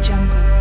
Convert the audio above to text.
jungle.